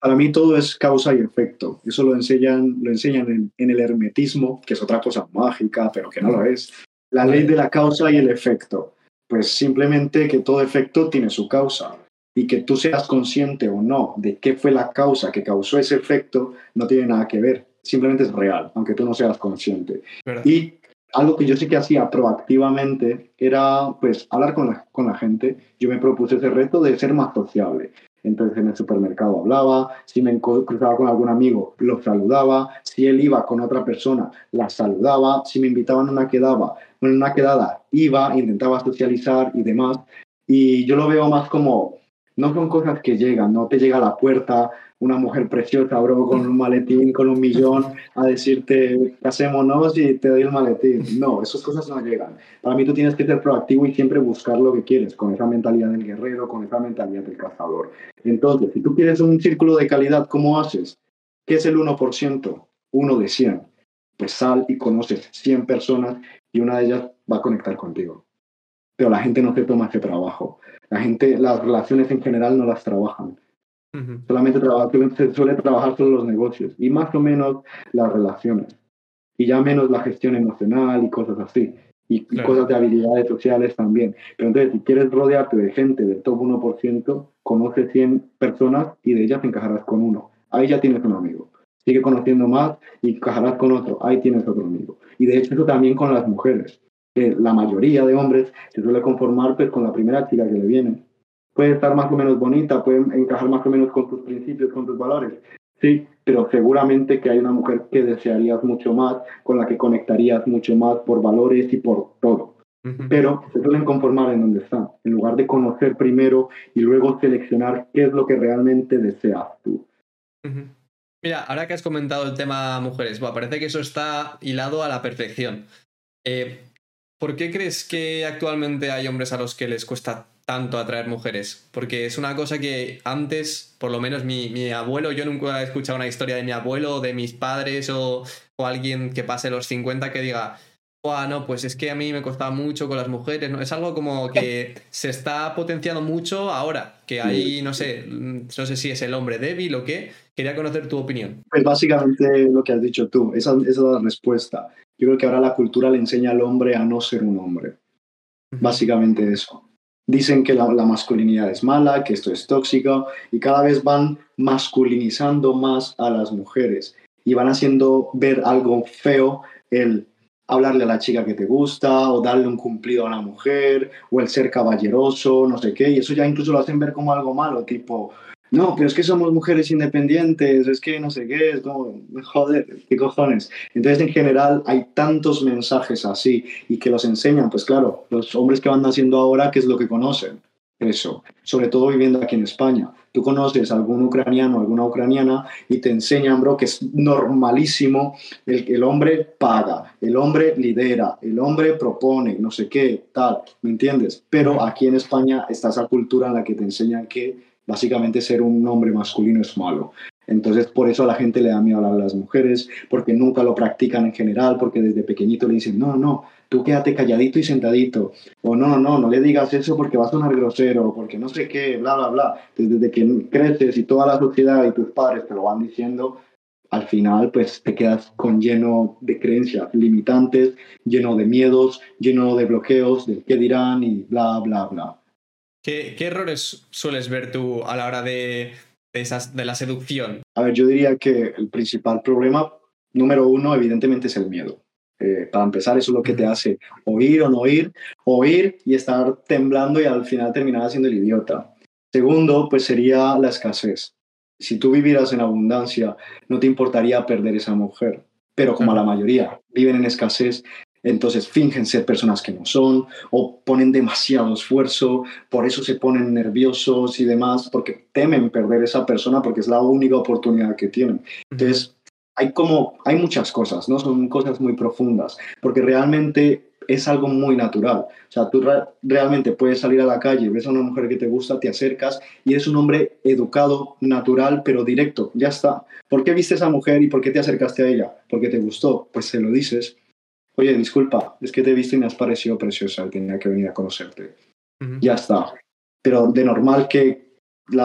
Para mí todo es causa y efecto. Eso lo enseñan, lo enseñan en, el hermetismo, que es otra cosa mágica, pero que no lo es. La ley de la causa y el efecto. Pues simplemente que todo efecto tiene su causa. Y que tú seas consciente o no de qué fue la causa que causó ese efecto, no tiene nada que ver. Simplemente es real, aunque tú no seas consciente. Y algo que yo sí que hacía proactivamente era pues hablar con la, con la gente. Yo me propuse ese reto de ser más sociable. Entonces en el supermercado hablaba, si me cruzaba con algún amigo, lo saludaba, si él iba con otra persona, la saludaba, si me invitaban a una quedada, en una quedada iba, intentaba socializar y demás. Y yo lo veo más como, no son cosas que llegan, no te llega a la puerta, una mujer preciosa, bro, con un maletín, con un millón, a decirte, casémonos y te doy el maletín. No, esas cosas no llegan. Para mí tú tienes que ser proactivo y siempre buscar lo que quieres, con esa mentalidad del guerrero, con esa mentalidad del cazador. Entonces, si tú quieres un círculo de calidad, ¿cómo haces? ¿Qué es el 1%? Uno de 100. Pues sal y conoces 100 personas y una de ellas va a conectar contigo. Pero la gente no se toma ese trabajo. La gente, las relaciones en general no las trabajan Solamente se suele trabajar solo los negocios y más o menos las relaciones. Y ya menos la gestión emocional y cosas así. Y, cosas de habilidades sociales también. Pero entonces, si quieres rodearte de gente del top 1%, conoce 100 personas y de ellas encajarás con uno. Ahí ya tienes un amigo. Sigue conociendo más y encajarás con otro. Ahí tienes otro amigo. Y de hecho, eso también con las mujeres. La mayoría de hombres se suele conformar pues, con la primera chica que le viene puede estar más o menos bonita, puede encajar más o menos con tus principios, con tus valores. Sí, pero seguramente que hay una mujer que desearías mucho más, con la que conectarías mucho más por valores y por todo. Pero se suelen conformar en donde están, en lugar de conocer primero y luego seleccionar qué es lo que realmente deseas tú. Mira, ahora que has comentado el tema mujeres, parece que eso está hilado a la perfección. Eh, ¿Por qué crees que actualmente hay hombres a los que les cuesta tanto atraer mujeres? Porque es una cosa que antes, por lo menos mi, abuelo, yo nunca he escuchado una historia de mi abuelo, de mis padres o, alguien que pase los 50 que diga, no, pues es que a mí me costaba mucho con las mujeres, ¿no? Es algo como que se está potenciando mucho ahora, que hay, no sé, no sé si es el hombre débil o qué. Quería conocer tu opinión. Pues básicamente lo que has dicho tú, esa, esa es la respuesta. Yo creo que ahora la cultura le enseña al hombre a no ser un hombre. Básicamente eso. Dicen que la, masculinidad es mala, que esto es tóxico, y cada vez van masculinizando más a las mujeres y van haciendo ver algo feo el hablarle a la chica que te gusta o darle un cumplido a una mujer o el ser caballeroso, no sé qué, y eso ya incluso lo hacen ver como algo malo, tipo, no, pero es que somos mujeres independientes, es que no sé qué, es como, joder, qué cojones. Entonces, en general, hay tantos mensajes así y que los enseñan, pues claro, los hombres que van naciendo ahora, ¿qué es lo que conocen? eso, sobre todo viviendo aquí en España. Tú conoces a algún ucraniano, alguna ucraniana y te enseñan, bro, que es normalísimo el el hombre paga, el hombre lidera, el hombre propone, no sé qué, tal, ¿me entiendes? Pero aquí en España está esa cultura en la que te enseñan que básicamente ser un hombre masculino es malo. Entonces, por eso a la gente le da miedo hablar a las mujeres, porque nunca lo practican en general, porque desde pequeñito le dicen, no, no, tú quédate calladito y sentadito. O no, no, no le digas eso porque va a sonar grosero, porque no sé qué, bla, bla, bla. Desde que creces y toda la sociedad y tus padres te lo van diciendo, al final pues te quedas con lleno de creencias limitantes, lleno de miedos, lleno de bloqueos, de qué dirán y bla, bla, bla. ¿Qué, qué errores sueles ver tú a la hora de, de, esas, de la seducción? A ver, yo diría que el principal problema, número uno, evidentemente es el miedo. Eh, para empezar, eso es lo que te hace oír o no oír, oír y estar temblando y al final terminar siendo el idiota. Segundo, pues sería la escasez. Si tú vivieras en abundancia, no te importaría perder esa mujer. Pero como la mayoría viven en escasez, entonces fingen ser personas que no son o ponen demasiado esfuerzo, por eso se ponen nerviosos y demás, porque temen perder esa persona porque es la única oportunidad que tienen. Entonces, hay como, hay muchas cosas, ¿no? Son cosas muy profundas, porque realmente es algo muy natural. O sea, tú realmente puedes salir a la calle, ves a una mujer que te gusta, te acercas y eres un hombre educado, natural, pero directo, ya está. ¿Por qué viste a esa mujer y por qué te acercaste a ella? Porque te gustó, pues se lo dices. Oye, disculpa, es que te he visto y me has parecido preciosa tenía que venir a conocerte. Ya está. Pero de normal que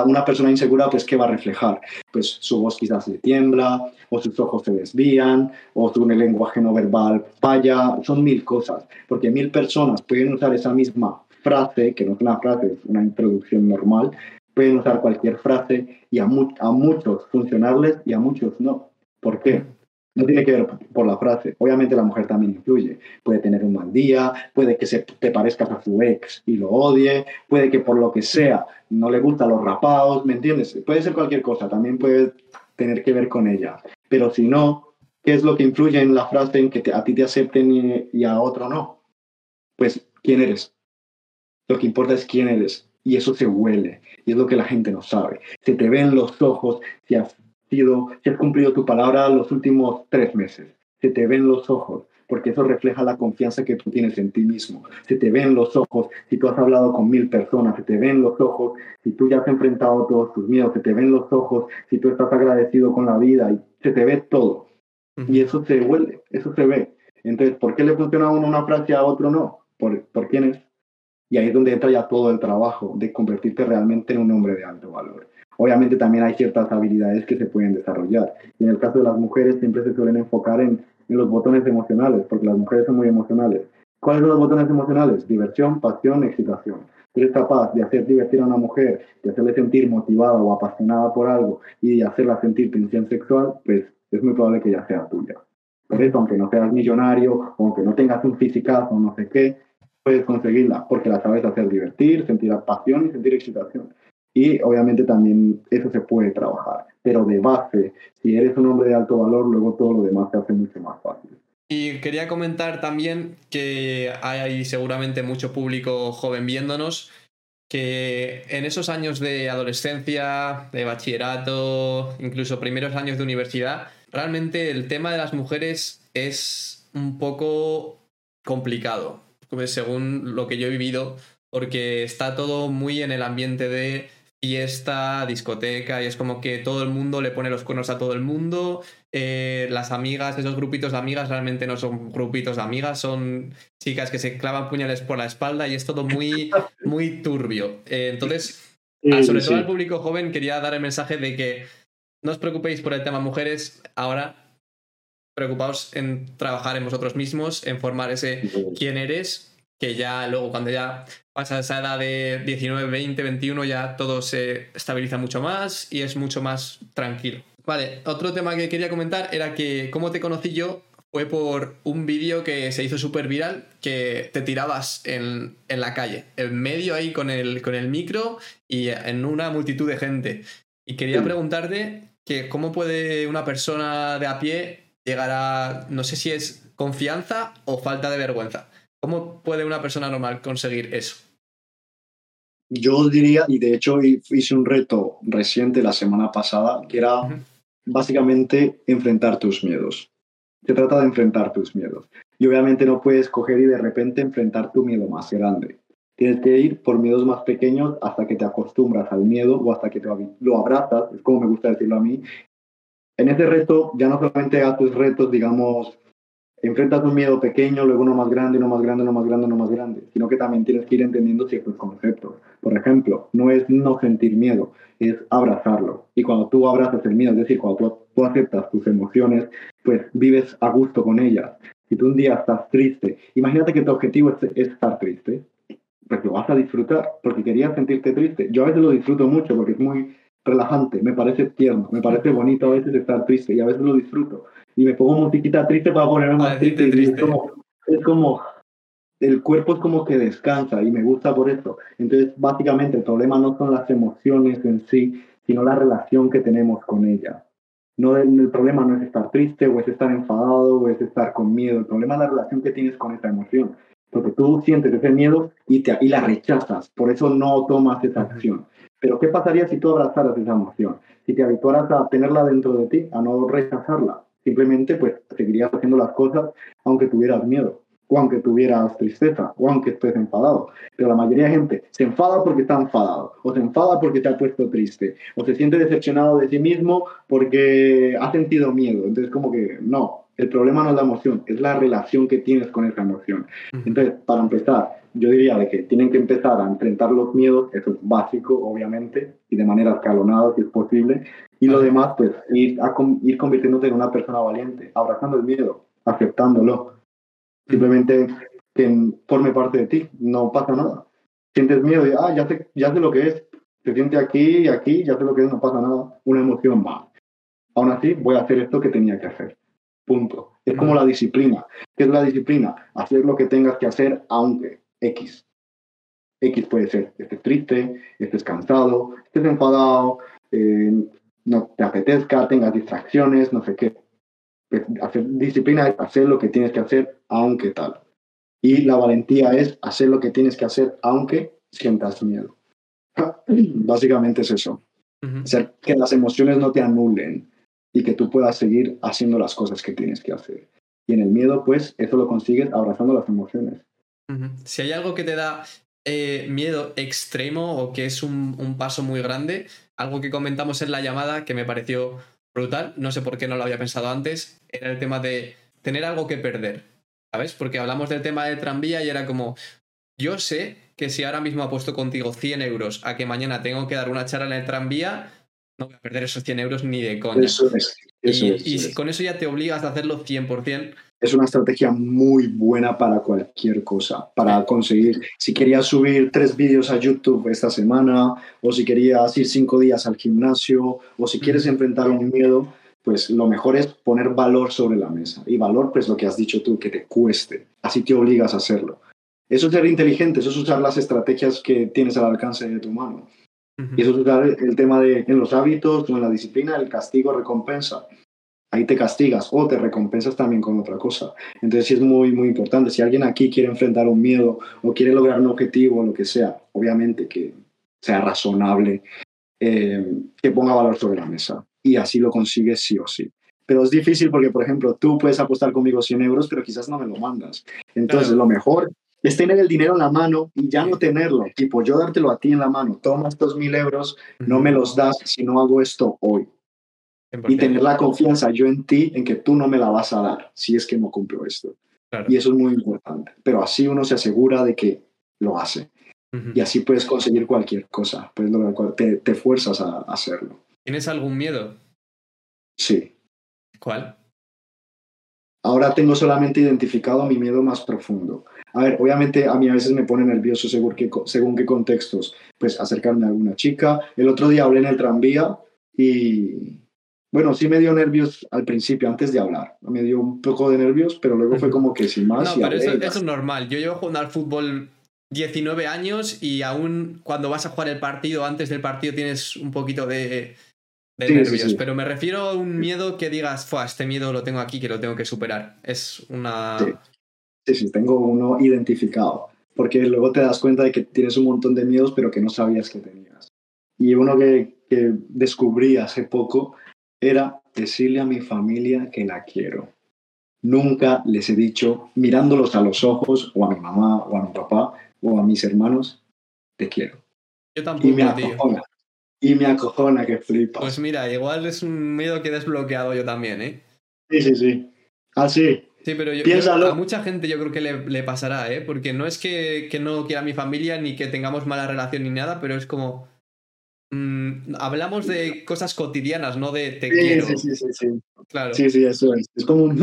una persona insegura, pues, ¿qué va a reflejar? Pues su voz quizás le tiembla, o sus ojos se desvían, o su lenguaje no verbal falla, son mil cosas, porque mil personas pueden usar esa misma frase, que no es una frase, es una introducción normal, pueden usar cualquier frase y a, a muchos funcionarles y a muchos no. ¿Por qué? No tiene que ver por la frase. Obviamente la mujer también influye. Puede tener un mal día, puede que se te parezcas a su ex y lo odie, puede que por lo que sea no le gustan los rapados, ¿me entiendes? Puede ser cualquier cosa, también puede tener que ver con ella. Pero si no, ¿qué es lo que influye en la frase en que a ti te acepten y, y a otro no? Pues, ¿quién eres? Lo que importa es quién eres. Y eso se huele. Y es lo que la gente no sabe. Se te ven los ojos sido, si has cumplido tu palabra los últimos tres meses. Se te ven los ojos, porque eso refleja la confianza que tú tienes en ti mismo. Se te ven los ojos si tú has hablado con mil personas, se te ven los ojos si tú ya has enfrentado todos tus miedos, se te ven los ojos si tú estás agradecido con la vida y se te ve todo. Y eso se huele, eso se ve. Entonces, ¿por qué le funciona a uno una frase y a otro no? ¿Por, ¿Por quién es? Y ahí es donde entra ya todo el trabajo de convertirte realmente en un hombre de alto valor. Obviamente también hay ciertas habilidades que se pueden desarrollar. Y en el caso de las mujeres siempre se suelen enfocar en, los botones emocionales, porque las mujeres son muy emocionales. ¿Cuáles son los botones emocionales? Diversión, pasión, excitación. Si eres capaz de hacer divertir a una mujer, de hacerle sentir motivada o apasionada por algo y de hacerla sentir tensión sexual, pues es muy probable que ya sea tuya. Por eso, aunque no seas millonario, aunque no tengas un fisicazo no sé qué, puedes conseguirla, porque la sabes hacer divertir, sentir pasión y sentir excitación. Y obviamente también eso se puede trabajar. Pero de base, si eres un hombre de alto valor, luego todo lo demás se hace mucho más fácil. Y quería comentar también que hay seguramente mucho público joven viéndonos que en esos años de adolescencia, de bachillerato, incluso primeros años de universidad, realmente el tema de las mujeres es un poco complicado, según lo que yo he vivido, porque está todo muy en el ambiente de fiesta, discoteca, y es como que todo el mundo le pone los cuernos a todo el mundo. Eh, las amigas, esos grupitos de amigas realmente no son grupitos de amigas, son chicas que se clavan puñales por la espalda y es todo muy, muy turbio. Eh, entonces, sobre todo al público joven, quería dar el mensaje de que no os preocupéis por el tema mujeres, ahora preocupaos en trabajar en vosotros mismos, en formar ese quién eres que ya luego cuando ya pasa esa edad de 19, 20, 21 ya todo se estabiliza mucho más y es mucho más tranquilo. Vale, otro tema que quería comentar era que cómo te conocí yo fue por un vídeo que se hizo súper viral que te tirabas en, en, la calle, en medio ahí con el, con el micro y en una multitud de gente. Y quería preguntarte que cómo puede una persona de a pie llegar a, no sé si es confianza o falta de vergüenza ¿Cómo puede una persona normal conseguir eso? Yo diría, y de hecho hice un reto reciente la semana pasada, que era básicamente enfrentar tus miedos. Se trata de enfrentar tus miedos. Y obviamente no puedes coger y de repente enfrentar tu miedo más grande. Tienes que ir por miedos más pequeños hasta que te acostumbras al miedo o hasta que te lo abrazas, es como me gusta decirlo a mí. En este reto ya no solamente haces retos, digamos, enfrentas un miedo pequeño, luego uno más grande, uno más grande, uno más grande, uno más grande, sino que también tienes que ir entendiendo ciertos conceptos. Por ejemplo, no es no sentir miedo, es abrazarlo. Y cuando tú abrazas el miedo, es decir, cuando tú, aceptas tus emociones, pues vives a gusto con ellas. Si tú un día estás triste, imagínate que tu objetivo es, estar triste, pues lo vas a disfrutar porque querías sentirte triste. Yo a veces lo disfruto mucho porque es muy relajante, me parece tierno, me parece bonito a veces estar triste y a veces lo disfruto y me pongo musiquita triste para ponerme más triste. Es, como, es como, el cuerpo es como que descansa y me gusta por eso. Entonces, básicamente, el problema no son las emociones en sí, sino la relación que tenemos con ellas. No, el, problema no es estar triste o es estar enfadado o es estar con miedo. El problema es la relación que tienes con esa emoción. Porque tú sientes ese miedo y, te, y la rechazas. Por eso no tomas esa acción. Pero ¿qué pasaría si tú abrazaras esa emoción? Si te habituaras a tenerla dentro de ti, a no rechazarla. Simplemente pues seguirías haciendo las cosas aunque tuvieras miedo, o aunque tuvieras tristeza, o aunque estés enfadado. Pero la mayoría de gente se enfada porque está enfadado, o se enfada porque te ha puesto triste, o se siente decepcionado de sí mismo porque ha sentido miedo. Entonces como que no, el problema no es la emoción, es la relación que tienes con esa emoción. Entonces, para empezar, yo diría de que tienen que empezar a enfrentar los miedos, eso es básico, obviamente, y de manera escalonada, si es posible, y lo demás, pues, ir, a, ir convirtiéndote en una persona valiente, abrazando el miedo, aceptándolo. Simplemente que forme parte de ti, no pasa nada. Sientes miedo y, ah, ya sé, ya sé lo que es, se siente aquí y aquí, ya sé lo que es, no pasa nada, una emoción más. Aún así, voy a hacer esto que tenía que hacer. Punto. Es como la disciplina. ¿Qué es la disciplina? Hacer lo que tengas que hacer, aunque X. X puede ser, estés triste, estés cansado, estés enfadado, eh, no te apetezca, tengas distracciones, no sé qué. Pues, hacer disciplina es hacer lo que tienes que hacer, aunque tal. Y la valentía es hacer lo que tienes que hacer, aunque sientas miedo. Básicamente es eso. Hacer que las emociones no te anulen y que tú puedas seguir haciendo las cosas que tienes que hacer. Y en el miedo, pues, eso lo consigues abrazando las emociones. Si hay algo que te da eh, miedo extremo o que es un, paso muy grande, algo que comentamos en la llamada que me pareció brutal, no sé por qué no lo había pensado antes, era el tema de tener algo que perder, ¿sabes? Porque hablamos del tema de tranvía y era como, yo sé que si ahora mismo apuesto contigo 100 euros a que mañana tengo que dar una charla en el tranvía, no voy a perder esos 100 euros ni de coña. Eso es. y, con eso ya te obligas a hacerlo 100%. Es una estrategia muy buena para cualquier cosa, para conseguir, si querías subir tres vídeos a YouTube esta semana, o si querías ir cinco días al gimnasio, o si quieres enfrentar un miedo, pues lo mejor es poner valor sobre la mesa. Y valor, pues lo que has dicho tú, que te cueste. Así te obligas a hacerlo. Eso es ser inteligente, eso es usar las estrategias que tienes al alcance de tu mano. Y eso es el tema de en los hábitos en la disciplina, el castigo, recompensa. Ahí te castigas o te recompensas también con otra cosa. Entonces sí es muy, muy importante. Si alguien aquí quiere enfrentar un miedo o quiere lograr un objetivo o lo que sea, obviamente que sea razonable, eh, que ponga valor sobre la mesa. Y así lo consigues sí o sí. Pero es difícil porque, por ejemplo, tú puedes apostar conmigo 100 euros, pero quizás no me lo mandas. Entonces, lo mejor es tener el dinero en la mano y ya no tenerlo. Tipo, yo dártelo a ti en la mano, toma estos mil euros, no me los das si no hago esto hoy. Y tener la confianza yo en ti, en que tú no me la vas a dar si es que no cumplo esto. Y eso es muy importante. Pero así uno se asegura de que lo hace. Y así puedes conseguir cualquier cosa. Te, te fuerzas a hacerlo. ¿Tienes algún miedo? Sí. ¿Cuál? Ahora tengo solamente identificado mi miedo más profundo. A ver, obviamente a mí a veces me pone nervioso según qué, según qué contextos, pues acercarme a alguna chica. El otro día hablé en el tranvía y, bueno, sí me dio nervios al principio, antes de hablar. Me dio un poco de nervios, pero luego fue como que sin más. No, pero eso, es normal. Yo llevo jugando al fútbol 19 años y aún cuando vas a jugar el partido, antes del partido tienes un poquito de, nervios. Pero me refiero a un miedo que digas, este miedo lo tengo aquí, que lo tengo que superar. Es una... Sí, sí, tengo uno identificado. porque luego te das cuenta de que tienes un montón de miedos, pero que no sabías que tenías. Y uno que, que descubrí hace poco era decirle a mi familia que la quiero. Nunca les he dicho, mirándolos a los ojos, o a mi mamá, o a mi papá, o a mis hermanos, te quiero. Yo tampoco, Y me tío. Y me acojona que flipas. Pues mira, igual es un miedo que he desbloqueado yo también, ¿eh? sí, sí, sí. Ah, sí. Pero yo, yo- Piénsalo. a mucha gente yo creo que le, le pasará, ¿eh? Porque no es que, que no quiera a mi familia ni que tengamos mala relación ni nada, pero es como... mm, hablamos de cosas cotidianas, no de te Sí, quiero. sí, sí, sí, sí. Claro. Sí, sí, eso es. Es como un...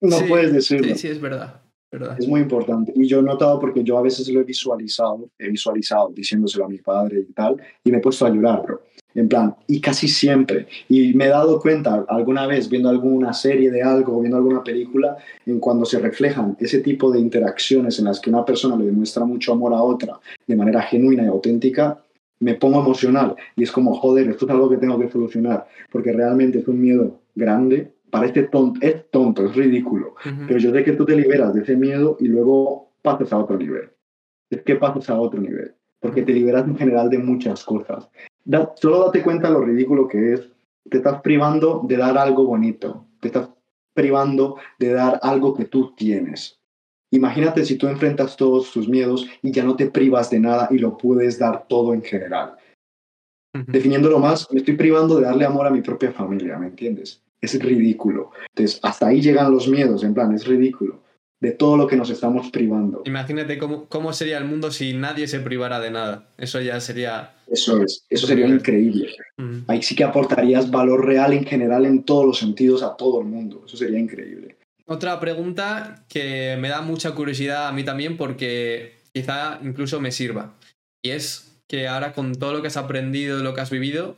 No Sí, puedes decirlo. Sí, sí, es verdad. Es muy importante. Y yo he notado porque yo a veces lo he visualizado, he visualizado diciéndoselo a mi padre y tal, y me he puesto a llorar, bro. En plan, y casi siempre. Y me he dado cuenta alguna vez viendo alguna serie de algo o viendo alguna película, en cuando se reflejan ese tipo de interacciones en las que una persona le demuestra mucho amor a otra de manera genuina y auténtica, me pongo emocional. Y es como, joder, esto es algo que tengo que solucionar, porque realmente es un miedo grande. Parece tonto, es tonto, es ridículo, Ujú. pero yo sé que tú te liberas de ese miedo y luego pasas a otro nivel. Es que pasas a otro nivel, porque te liberas en general de muchas cosas. Da- solo date cuenta lo ridículo que es. Te estás privando de dar algo bonito, te estás privando de dar algo que tú tienes. Imagínate si tú enfrentas todos tus miedos y ya no te privas de nada y lo puedes dar todo en general. Ujú. Definiéndolo más, me estoy privando de darle amor a mi propia familia, ¿me entiendes? Es ridículo. Entonces, hasta ahí llegan los miedos, en plan, es ridículo. De todo lo que nos estamos privando. Imagínate cómo, cómo sería el mundo si nadie se privara de nada. Eso ya sería... Eso es, eso sería increíble. Ahí sí que aportarías valor real en general en todos los sentidos a todo el mundo. Eso sería increíble. Otra pregunta que me da mucha curiosidad a mí también porque quizá incluso me sirva. Y es que ahora con todo lo que has aprendido, lo que has vivido,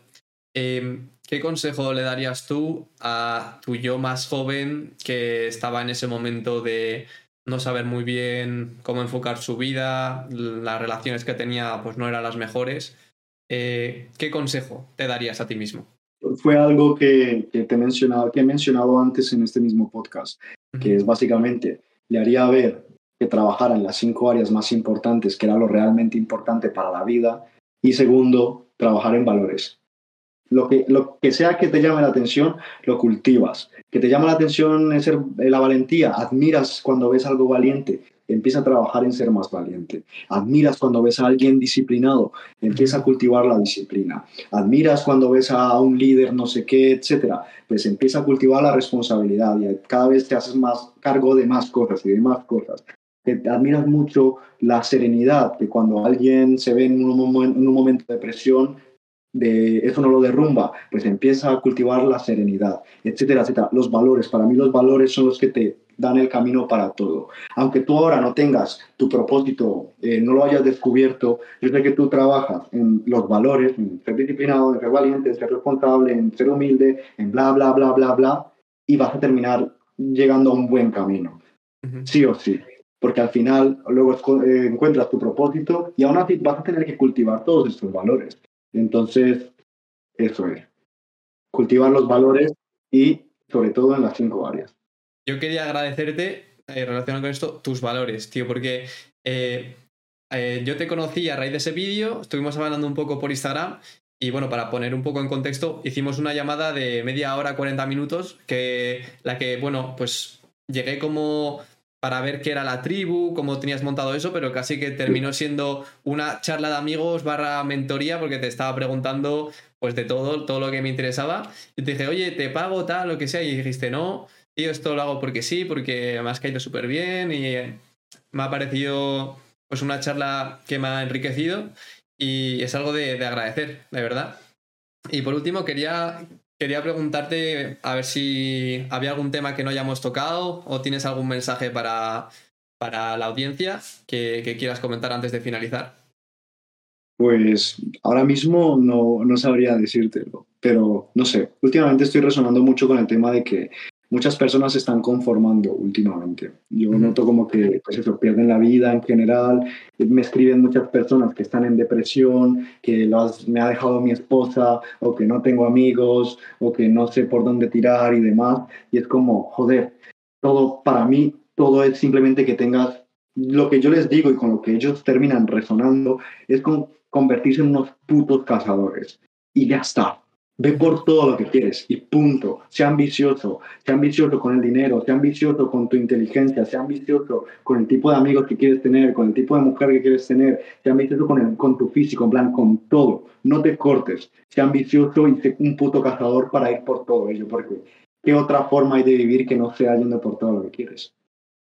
eh, ¿qué consejo le darías tú a tu yo más joven que estaba en ese momento de no saber muy bien cómo enfocar su vida, las relaciones que tenía pues no eran las mejores? Eh, ¿Qué consejo te darías a ti mismo? Fue algo que, que te he mencionado, que he mencionado antes en este mismo podcast, que es básicamente, le haría ver que trabajara en las cinco áreas más importantes, que era lo realmente importante para la vida, y segundo, trabajar en valores. Lo que, lo que sea que te llame la atención, lo cultivas. Que te llama la atención es ser, eh, la valentía, admiras cuando ves algo valiente, empieza a trabajar en ser más valiente. Admiras cuando ves a alguien disciplinado, empieza a cultivar la disciplina. Admiras cuando ves a un líder, no sé qué, etcétera, pues empieza a cultivar la responsabilidad y cada vez te haces más cargo de más cosas y de más cosas. Te admiras mucho la serenidad, que cuando alguien se ve en un momento de presión, de eso no lo derrumba, pues empieza a cultivar la serenidad, etcétera, etcétera. Los valores, para mí los valores son los que te dan el camino para todo. Aunque tú ahora no tengas tu propósito, eh, no lo hayas descubierto, yo sé que tú trabajas en los valores, en ser disciplinado, en ser valiente, en ser responsable, en ser humilde, en bla, bla, bla, bla, bla, y vas a terminar llegando a un buen camino, sí o sí. Porque al final luego eh, encuentras tu propósito y aún así vas a tener que cultivar todos estos valores. Entonces, eso es. Cultivar los valores y sobre todo en las cinco áreas. Yo quería agradecerte, eh, relacionado con esto, tus valores, tío, porque eh, eh, yo te conocí a raíz de ese vídeo, estuvimos hablando un poco por Instagram y bueno, para poner un poco en contexto, hicimos una llamada de media hora, 40 minutos, que la que, bueno, pues llegué como para ver qué era la tribu, cómo tenías montado eso, pero casi que terminó siendo una charla de amigos barra mentoría porque te estaba preguntando pues de todo, todo lo que me interesaba. Y te dije, oye, te pago tal, lo que sea, y dijiste, no, tío, esto lo hago porque sí, porque me has caído súper bien y me ha parecido pues una charla que me ha enriquecido y es algo de, de agradecer, de verdad. Y por último, quería, quería preguntarte a ver si había algún tema que no hayamos tocado o tienes algún mensaje para, para la audiencia que, quieras comentar antes de finalizar. Pues ahora mismo no, no sabría decírtelo, pero no sé, últimamente estoy resonando mucho con el tema de que muchas personas se están conformando últimamente. Yo noto como que pues eso, pierden la vida en general, me escriben muchas personas que están en depresión, que las- me ha dejado mi esposa, o que no tengo amigos, o que no sé por dónde tirar y demás, y es como, joder, todo para mí, todo es simplemente que tengas lo que yo les digo y con lo que ellos terminan resonando es con convertirse en unos putos cazadores. Y ya está. Ve por todo lo que quieres y punto. Sea ambicioso, sea ambicioso con el dinero, sea ambicioso con tu inteligencia, sea ambicioso con el tipo de amigos que quieres tener, con el tipo de mujer que quieres tener, sea ambicioso con, el, con tu físico, en plan, con todo. No te cortes, sea ambicioso y sé un puto cazador para ir por todo ello, porque ¿qué otra forma hay de vivir que no sea yendo por todo lo que quieres?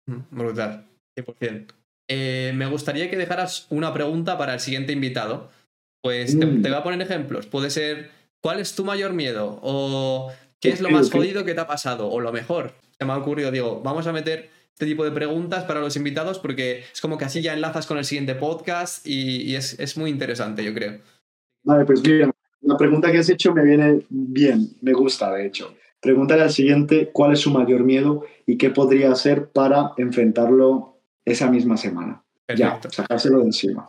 Mm, brutal, 100%. Eh, me gustaría que dejaras una pregunta para el siguiente invitado. Pues te, mm. te voy a poner ejemplos. Puede ser ¿Cuál es tu mayor miedo? ¿O qué es lo más jodido que te ha pasado? O lo mejor. Se me ha ocurrido, digo, vamos a meter este tipo de preguntas para los invitados porque es como que así ya enlazas con el siguiente podcast y, es, muy interesante, yo creo. Vale, pues mira, la pregunta que has hecho me viene bien, me gusta de hecho. Pregúntale al siguiente cuál es su mayor miedo y qué podría hacer para enfrentarlo esa misma semana. Perfecto. Ya, sacárselo de encima.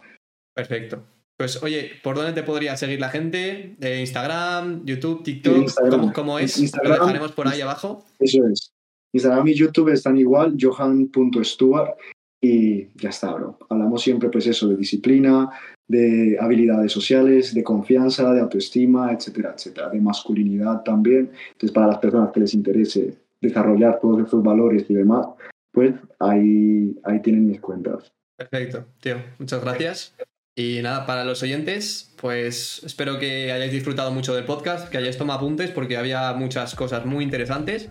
Perfecto. Pues oye, ¿por dónde te podría seguir la gente? ¿De Instagram, YouTube, TikTok? ¿Cómo, es? Instagram, Lo dejaremos por ahí abajo. Eso es. Instagram y YouTube están igual, johan.stuart y ya está, bro. Hablamos siempre pues eso, de disciplina, de habilidades sociales, de confianza, de autoestima, etcétera, etcétera, de masculinidad también. Entonces, para las personas que les interese desarrollar todos esos valores y demás, pues ahí, ahí tienen mis cuentas. Perfecto, tío. Muchas gracias. Y nada, para los oyentes, pues espero que hayáis disfrutado mucho del podcast, que hayáis tomado apuntes porque había muchas cosas muy interesantes.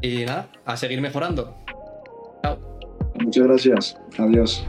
Y nada, a seguir mejorando. Chao. Muchas gracias. Adiós.